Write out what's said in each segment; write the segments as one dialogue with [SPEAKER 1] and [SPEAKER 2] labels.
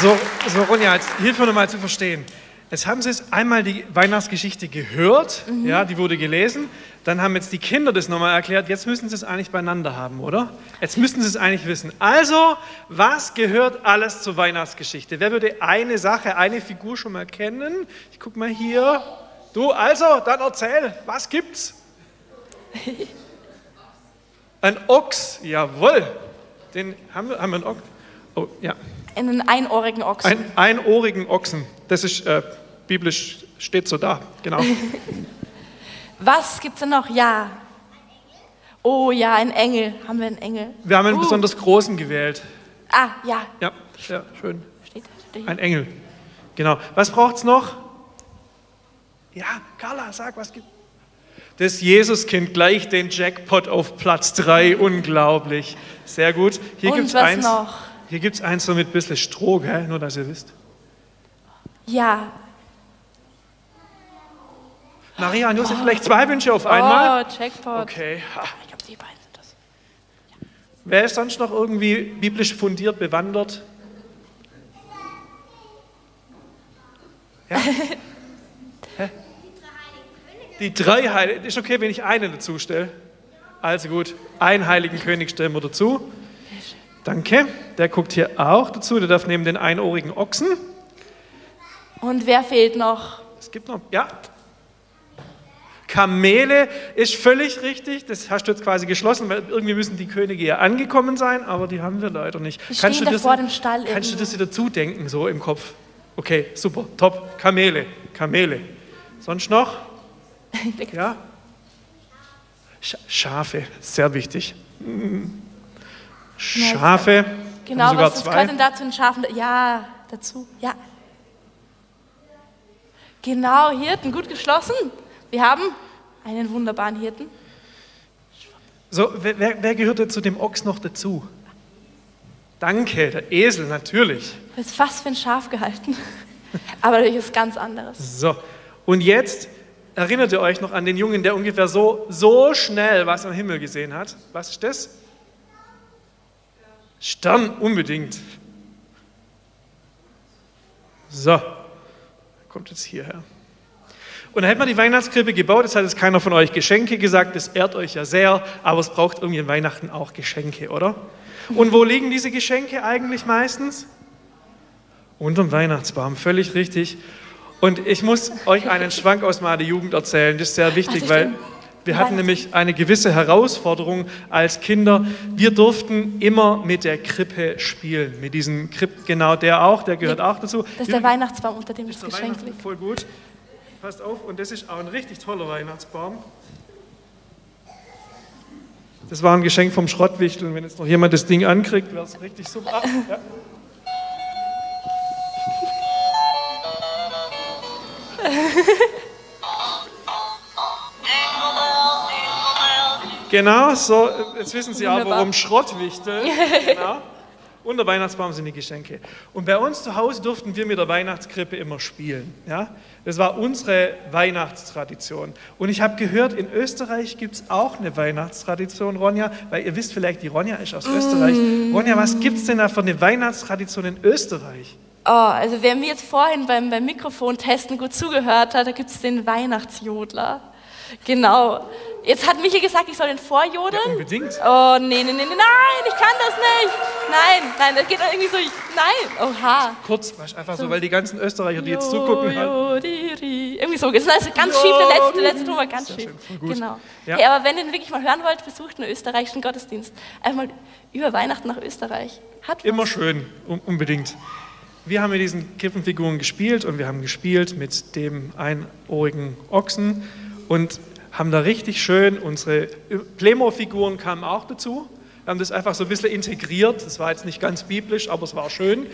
[SPEAKER 1] So, so Ronja, jetzt hilf mir nochmal zu verstehen. Jetzt haben Sie es einmal die Weihnachtsgeschichte gehört, ja, die wurde gelesen. Dann haben jetzt die Kinder das nochmal erklärt. Jetzt müssen Sie es eigentlich beieinander haben, oder? Jetzt müssten Sie es eigentlich wissen. Also, was gehört alles zur Weihnachtsgeschichte? Wer würde eine Sache, eine Figur schon mal kennen? Ich guck mal hier. Du, also, dann erzähl, was gibt's? Ein Ochs, jawohl. Den haben wir, haben wir einen Ochs? Oh, ja.
[SPEAKER 2] Einen einohrigen Ochsen.
[SPEAKER 1] Ein einohrigen Ochsen. Das ist äh, biblisch, steht so da, genau.
[SPEAKER 2] Was gibt's denn noch? Ja. Oh ja, ein Engel. Haben wir einen Engel?
[SPEAKER 1] Wir haben einen
[SPEAKER 2] Uh.
[SPEAKER 1] besonders großen gewählt.
[SPEAKER 2] Ah, ja.
[SPEAKER 1] Ja, sehr schön.
[SPEAKER 2] Steht, steht.
[SPEAKER 1] Ein Engel. Genau. Was braucht's noch? Ja, Carla, sag, was gibt Das Jesuskind gleich den Jackpot auf Platz 3. Unglaublich. Sehr gut. Hier gibt's
[SPEAKER 2] was
[SPEAKER 1] eins.
[SPEAKER 2] noch?
[SPEAKER 1] Hier gibt's eins so mit ein bisschen Stroh, gell? nur dass ihr wisst.
[SPEAKER 2] Ja.
[SPEAKER 1] Maria und Josef, vielleicht zwei Wünsche auf einmal?
[SPEAKER 2] Oh, Jackpot.
[SPEAKER 1] Okay. Ha.
[SPEAKER 2] Ich glaube, die beiden sind das.
[SPEAKER 1] Wer ist sonst noch irgendwie biblisch fundiert bewandert? Ja? Hä? Die drei Heiligen. Ist okay, wenn ich einen dazu stelle. Also gut, einen heiligen König stellen wir dazu. Danke. Der guckt hier auch dazu. Der darf neben den einohrigen Ochsen.
[SPEAKER 2] Und wer fehlt noch?
[SPEAKER 1] Es gibt noch, ja. Kamele ist völlig richtig. Das hast du jetzt quasi geschlossen, weil irgendwie müssen die Könige ja angekommen sein, aber die haben wir leider nicht.
[SPEAKER 2] Die stehen da
[SPEAKER 1] das,
[SPEAKER 2] vor dem Stall
[SPEAKER 1] Kannst du
[SPEAKER 2] irgendwo.
[SPEAKER 1] das wieder zudenken, so im Kopf? Okay, super, top. Kamele, Kamele. Sonst noch? Ja? Sch Schafe, sehr wichtig. Schafe.
[SPEAKER 2] Genau,
[SPEAKER 1] sogar
[SPEAKER 2] was, was gehört denn da zu den Schafen? Ja, dazu. Ja. Genau, Hirten, gut geschlossen. Wir haben einen wunderbaren Hirten.
[SPEAKER 1] So, wer, wer, gehört denn zu dem Ochs noch dazu? Danke, der Esel, natürlich.
[SPEAKER 2] Du hast fast für ein Schaf gehalten. Aber natürlich ist ganz anderes.
[SPEAKER 1] So, und jetzt erinnert ihr euch noch an den Jungen, der ungefähr so, so schnell was am Himmel gesehen hat. Was ist das? Stern, unbedingt. So, kommt jetzt hierher. Und dann hat man die Weihnachtskrippe gebaut, das hat jetzt keiner von euch Geschenke gesagt, das ehrt euch ja sehr, aber es braucht irgendwie an Weihnachten auch Geschenke, oder? Und wo liegen diese Geschenke eigentlich meistens? Unterm Weihnachtsbaum, völlig richtig. Und ich muss euch einen Schwank aus meiner Jugend erzählen, das ist sehr wichtig,
[SPEAKER 2] Also
[SPEAKER 1] weil. Wir hatten nämlich eine gewisse Herausforderung als Kinder. Wir durften immer mit der Krippe spielen, mit diesem Kripp, genau der auch, der gehört auch dazu.
[SPEAKER 2] Das ist der Weihnachtsbaum, unter dem das Geschenk liegt.
[SPEAKER 1] voll gut. Passt auf, und das ist auch ein richtig toller Weihnachtsbaum. Das war ein Geschenk vom Schrottwichtel. Und wenn jetzt noch jemand das Ding ankriegt, wäre es richtig super. Ah, ja. Genau, so, jetzt wissen Sie auch,
[SPEAKER 2] Wunderbar.
[SPEAKER 1] warum Schrottwichtel. Genau. Und der Weihnachtsbaum sind die Geschenke. Und bei uns zu Hause durften wir mit der Weihnachtskrippe immer spielen. Ja? Das war unsere Weihnachtstradition. Und ich habe gehört, in Österreich gibt es auch eine Weihnachtstradition, Ronja, weil ihr wisst vielleicht, die Ronja ist aus Österreich. Ronja, was gibt es denn da für eine Weihnachtstradition in Österreich?
[SPEAKER 2] Oh, also wer mir jetzt vorhin beim, beim Mikrofontesten gut zugehört hat, da gibt es den Weihnachtsjodler. Genau. Jetzt hat Michael gesagt, ich soll den vorjodeln.
[SPEAKER 1] Unbedingt.
[SPEAKER 2] Oh, nee, nee, nee, nein, ich kann das nicht. Nein, nein, das geht irgendwie so, nein, oha.
[SPEAKER 1] Kurz, einfach so, weil die ganzen Österreicher, die jetzt zugucken, halt.
[SPEAKER 2] Irgendwie so, das ist also ganz schief, der letzte, der letzte Ton war ganz
[SPEAKER 1] Sehr
[SPEAKER 2] schief.
[SPEAKER 1] schön, voll gut.
[SPEAKER 2] Genau.
[SPEAKER 1] Ja.
[SPEAKER 2] Hey, aber wenn ihr ihn wirklich mal hören wollt, besucht einen österreichischen Gottesdienst. Einfach mal über Weihnachten nach Österreich. Hat was.
[SPEAKER 1] Immer schön, un unbedingt. Wir haben mit diesen Krippenfiguren gespielt und wir haben gespielt mit dem einohrigen Ochsen und haben da richtig schön unsere Playmo-Figuren kamen auch dazu. Wir haben das einfach so ein bisschen integriert. Das war jetzt nicht ganz biblisch, aber es war schön.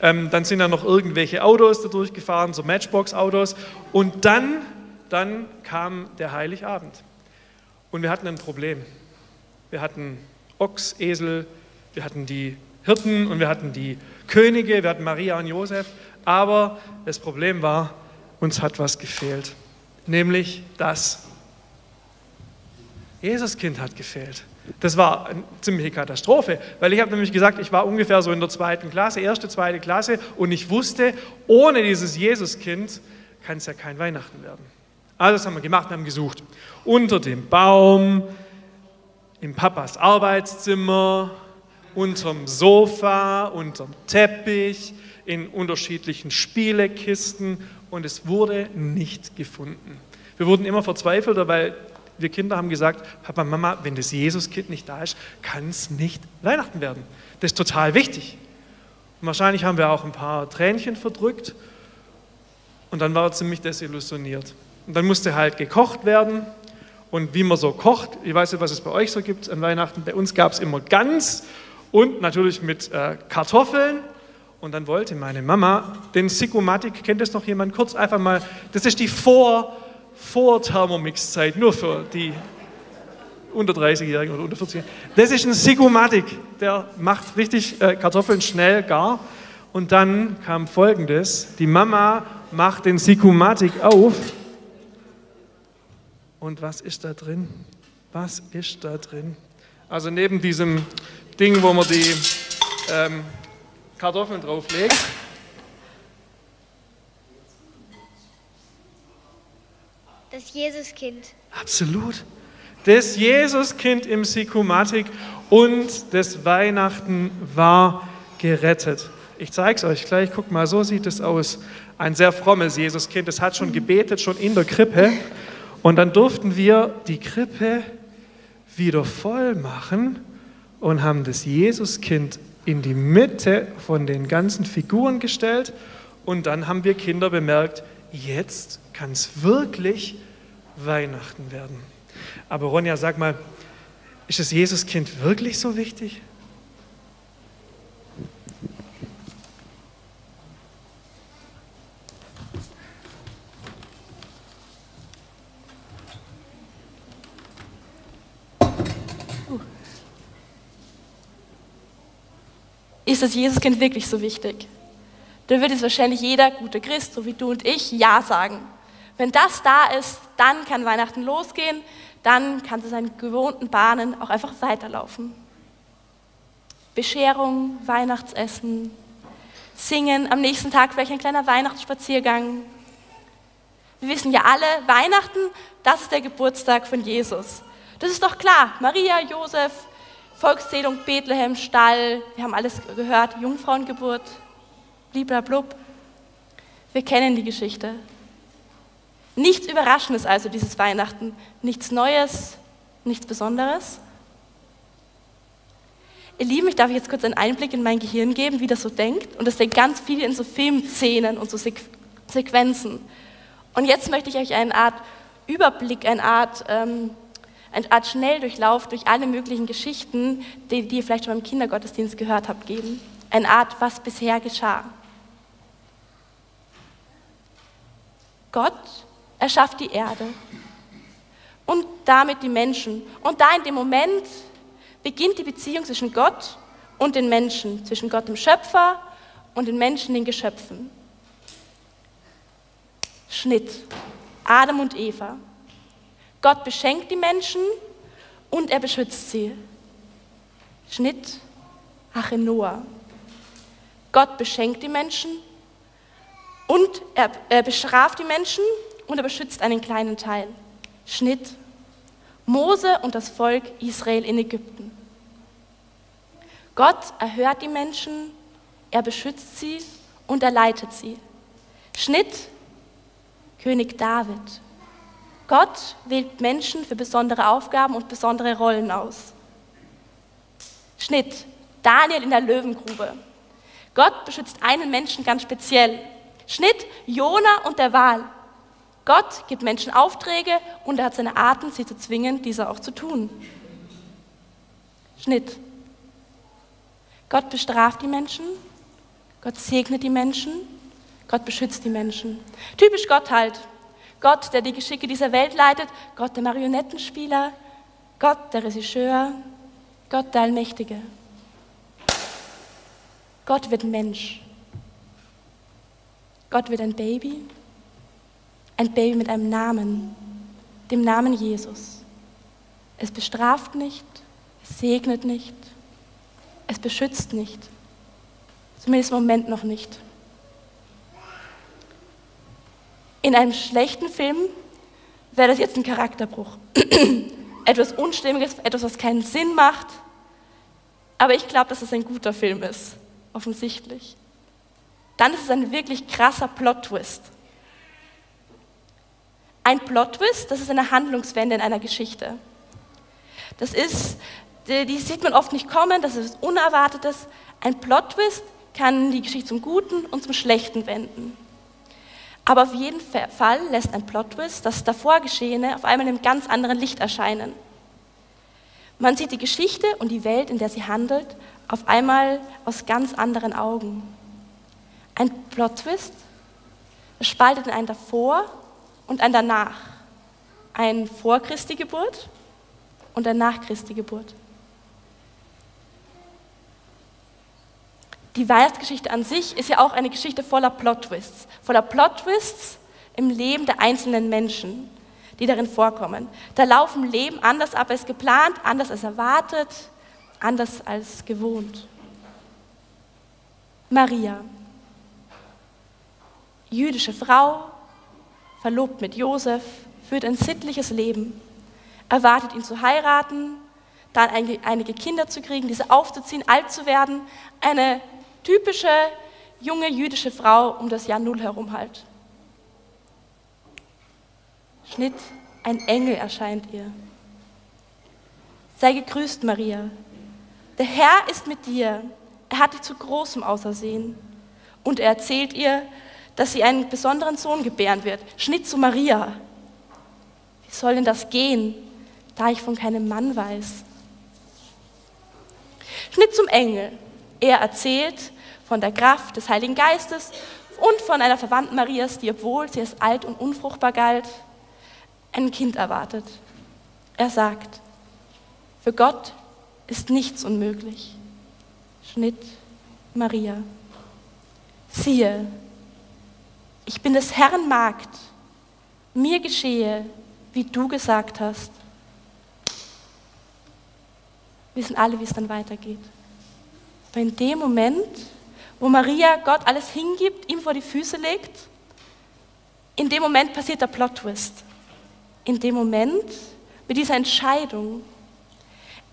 [SPEAKER 1] Ähm, dann sind da noch irgendwelche Autos da durchgefahren, so Matchbox-Autos. Und dann, dann kam der Heiligabend. Und wir hatten ein Problem. Wir hatten Ochs, Esel, wir hatten die Hirten und wir hatten die Könige, wir hatten Maria und Josef. Aber das Problem war, uns hat was gefehlt. Nämlich das. Jesuskind hat gefehlt. Das war eine ziemliche Katastrophe, weil ich habe nämlich gesagt, ich war ungefähr so in der zweiten Klasse, erste, zweite Klasse und ich wusste, ohne dieses Jesuskind kann es ja kein Weihnachten werden. Also das haben wir gemacht und haben gesucht. Unter dem Baum, im Papas Arbeitszimmer, unterm Sofa, unterm Teppich, in unterschiedlichen Spielekisten und es wurde nicht gefunden. Wir wurden immer verzweifelter, weil wir Kinder haben gesagt, Papa, Mama, wenn das Jesuskind nicht da ist, kann es nicht Weihnachten werden. Das ist total wichtig. Und wahrscheinlich haben wir auch ein paar Tränchen verdrückt und dann war er ziemlich desillusioniert. Und dann musste halt gekocht werden und wie man so kocht, ich weiß nicht, was es bei euch so gibt an Weihnachten, bei uns gab es immer Gans und natürlich mit äh, Kartoffeln und dann wollte meine Mama den Sikomatik, kennt das noch jemand? Kurz einfach mal, das ist die Vor- vor Thermomix-Zeit, nur für die unter 30-Jährigen oder unter 40-Jährigen. Das ist ein Sigumatic, der macht richtig äh, Kartoffeln schnell gar. Und dann kam folgendes: Die Mama macht den Sigumatic auf. Und was ist da drin? Was ist da drin? Also neben diesem Ding, wo man die ähm, Kartoffeln drauflegt,
[SPEAKER 3] Das Jesuskind.
[SPEAKER 1] Absolut. Das Jesuskind im Sikumatik und das Weihnachten war gerettet. Ich zeige es euch gleich. Guck mal, so sieht es aus. Ein sehr frommes Jesuskind. Das hat schon gebetet, schon in der Krippe. Und dann durften wir die Krippe wieder voll machen und haben das Jesuskind in die Mitte von den ganzen Figuren gestellt. Und dann haben wir Kinder bemerkt, jetzt kann es wirklich Weihnachten werden. Aber Ronja, sag mal, ist das Jesuskind wirklich so wichtig?
[SPEAKER 2] Ist das Jesuskind wirklich so wichtig? Da wird jetzt wahrscheinlich jeder gute Christ, so wie du und ich, Ja sagen. Wenn das da ist, dann kann Weihnachten losgehen, dann kann es seinen gewohnten Bahnen auch einfach weiterlaufen. Bescherung, Weihnachtsessen, Singen, am nächsten Tag vielleicht ein kleiner Weihnachtsspaziergang. Wir wissen ja alle, Weihnachten, das ist der Geburtstag von Jesus. Das ist doch klar. Maria, Josef, Volkszählung, Bethlehem, Stall, wir haben alles gehört, Jungfrauengeburt, bliblablub. Wir kennen die Geschichte. Nichts Überraschendes also dieses Weihnachten, nichts Neues, nichts Besonderes. Ihr Lieben, ich darf jetzt kurz einen Einblick in mein Gehirn geben, wie das so denkt. Und das denkt ganz viel in so Filmszenen und so Sequenzen. Und jetzt möchte ich euch eine Art Überblick, eine Art, ähm, eine Art Schnelldurchlauf durch alle möglichen Geschichten, die, die ihr vielleicht schon beim Kindergottesdienst gehört habt, geben. Eine Art, was bisher geschah. Gott erschafft die Erde und damit die Menschen. Und da in dem Moment beginnt die Beziehung zwischen Gott und den Menschen, zwischen Gott dem Schöpfer und den Menschen, den Geschöpfen. Schnitt. Adam und Eva. Gott beschenkt die Menschen und er beschützt sie. Schnitt. Ach, Noah. Gott beschenkt die Menschen und er, er bestraft die Menschen und er beschützt einen kleinen Teil. Schnitt. Mose und das Volk Israel in Ägypten. Gott erhört die Menschen, er beschützt sie und er leitet sie. Schnitt. König David. Gott wählt Menschen für besondere Aufgaben und besondere Rollen aus. Schnitt. Daniel in der Löwengrube. Gott beschützt einen Menschen ganz speziell. Schnitt. Jona und der Wal. Gott gibt Menschen Aufträge und er hat seine Arten, sie zu zwingen, diese auch zu tun. Schnitt. Gott bestraft die Menschen, Gott segnet die Menschen, Gott beschützt die Menschen. Typisch Gott halt. Gott, der die Geschicke dieser Welt leitet, Gott der Marionettenspieler, Gott der Regisseur, Gott der Allmächtige. Gott wird Mensch. Gott wird ein Baby ein Baby mit einem Namen, dem Namen Jesus. Es bestraft nicht, es segnet nicht, es beschützt nicht. Zumindest im Moment noch nicht. In einem schlechten Film wäre das jetzt ein Charakterbruch. etwas Unstimmiges, etwas, was keinen Sinn macht. Aber ich glaube, dass es ein guter Film ist, offensichtlich. Dann ist es ein wirklich krasser Plot-Twist. Ein Plot-Twist, das ist eine Handlungswende in einer Geschichte. Das ist, die sieht man oft nicht kommen, das ist Unerwartetes. Ein Plot-Twist kann die Geschichte zum Guten und zum Schlechten wenden. Aber auf jeden Fall lässt ein Plot-Twist das davor Geschehene auf einmal in einem ganz anderen Licht erscheinen. Man sieht die Geschichte und die Welt, in der sie handelt, auf einmal aus ganz anderen Augen. Ein Plot-Twist spaltet in ein davor und ein danach. Ein vor Christi Geburt und ein nach Christi Geburt. Die Weihnachtsgeschichte an sich ist ja auch eine Geschichte voller Plot-Twists. Voller Plot-Twists im Leben der einzelnen Menschen, die darin vorkommen. Da laufen Leben anders ab als geplant, anders als erwartet, anders als gewohnt. Maria, jüdische Frau, verlobt mit Josef, führt ein sittliches Leben, erwartet ihn zu heiraten, dann einige Kinder zu kriegen, diese aufzuziehen, alt zu werden, eine typische junge jüdische Frau um das Jahr Null herum halt. Schnitt, ein Engel erscheint ihr. Sei gegrüßt, Maria. Der Herr ist mit dir. Er hat dich zu Großem ausersehen. Und er erzählt ihr, dass sie einen besonderen Sohn gebären wird. Schnitt zu Maria. Wie soll denn das gehen, da ich von keinem Mann weiß? Schnitt zum Engel. Er erzählt von der Kraft des Heiligen Geistes und von einer Verwandten Marias, die, obwohl sie als alt und unfruchtbar galt, ein Kind erwartet. Er sagt, für Gott ist nichts unmöglich. Schnitt Maria. Siehe, ich bin des Herrn Magd, mir geschehe, wie du gesagt hast. Wir wissen alle, wie es dann weitergeht. Aber in dem Moment, wo Maria Gott alles hingibt, ihm vor die Füße legt, in dem Moment passiert der Plot-Twist. In dem Moment, mit dieser Entscheidung,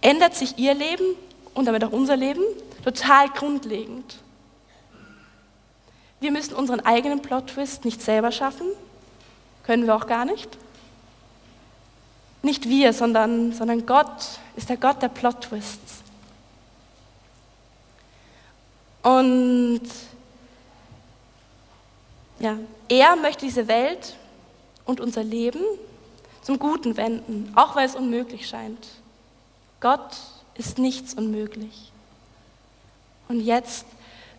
[SPEAKER 2] ändert sich ihr Leben und damit auch unser Leben total grundlegend. Wir müssen unseren eigenen Plot-Twist nicht selber schaffen, können wir auch gar nicht. Nicht wir, sondern, sondern Gott ist der Gott der Plot-Twists. Und ja, er möchte diese Welt und unser Leben zum Guten wenden, auch weil es unmöglich scheint. Gott ist nichts unmöglich. Und jetzt,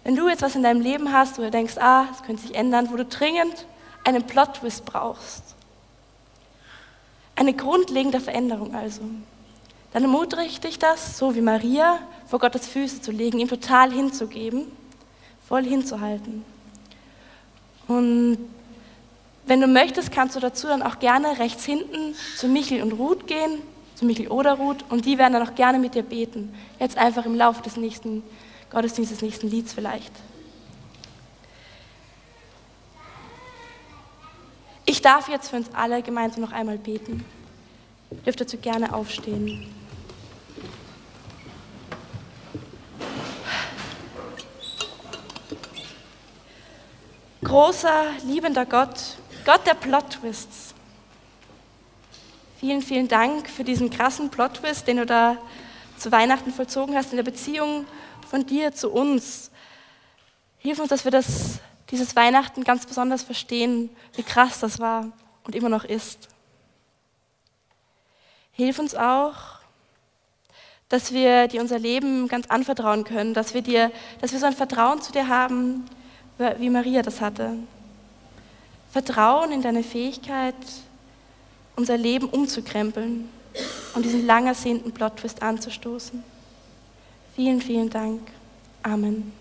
[SPEAKER 2] wenn du jetzt was in deinem Leben hast, wo du denkst, ah, es könnte sich ändern, wo du dringend einen Plot-Twist brauchst, eine grundlegende Veränderung also, dann ermutige dich das, so wie Maria, vor Gottes Füße zu legen, ihm total hinzugeben, voll hinzuhalten. Und wenn du möchtest, kannst du dazu dann auch gerne rechts hinten zu Michel und Ruth gehen, zu Michel oder Ruth, und die werden dann auch gerne mit dir beten. Jetzt einfach im Laufe des nächsten Gottesdienstes, des nächsten Lieds vielleicht. Ich darf jetzt für uns alle gemeinsam noch einmal beten. Ihr dürft dazu gerne aufstehen. Großer, liebender Gott, Gott der Plot-Twists. Vielen, vielen Dank für diesen krassen Plot-Twist, den du da zu Weihnachten vollzogen hast in der Beziehung von dir zu uns. Hilf uns, dass wir das, dieses Weihnachten ganz besonders verstehen, wie krass das war und immer noch ist. Hilf uns auch, dass wir dir unser Leben ganz anvertrauen können, dass wir, dir, dass wir so ein Vertrauen zu dir haben, wie Maria das hatte. Vertrauen in deine Fähigkeit, unser Leben umzukrempeln und diesen lang ersehnten Plot-Twist anzustoßen. Vielen, vielen Dank. Amen.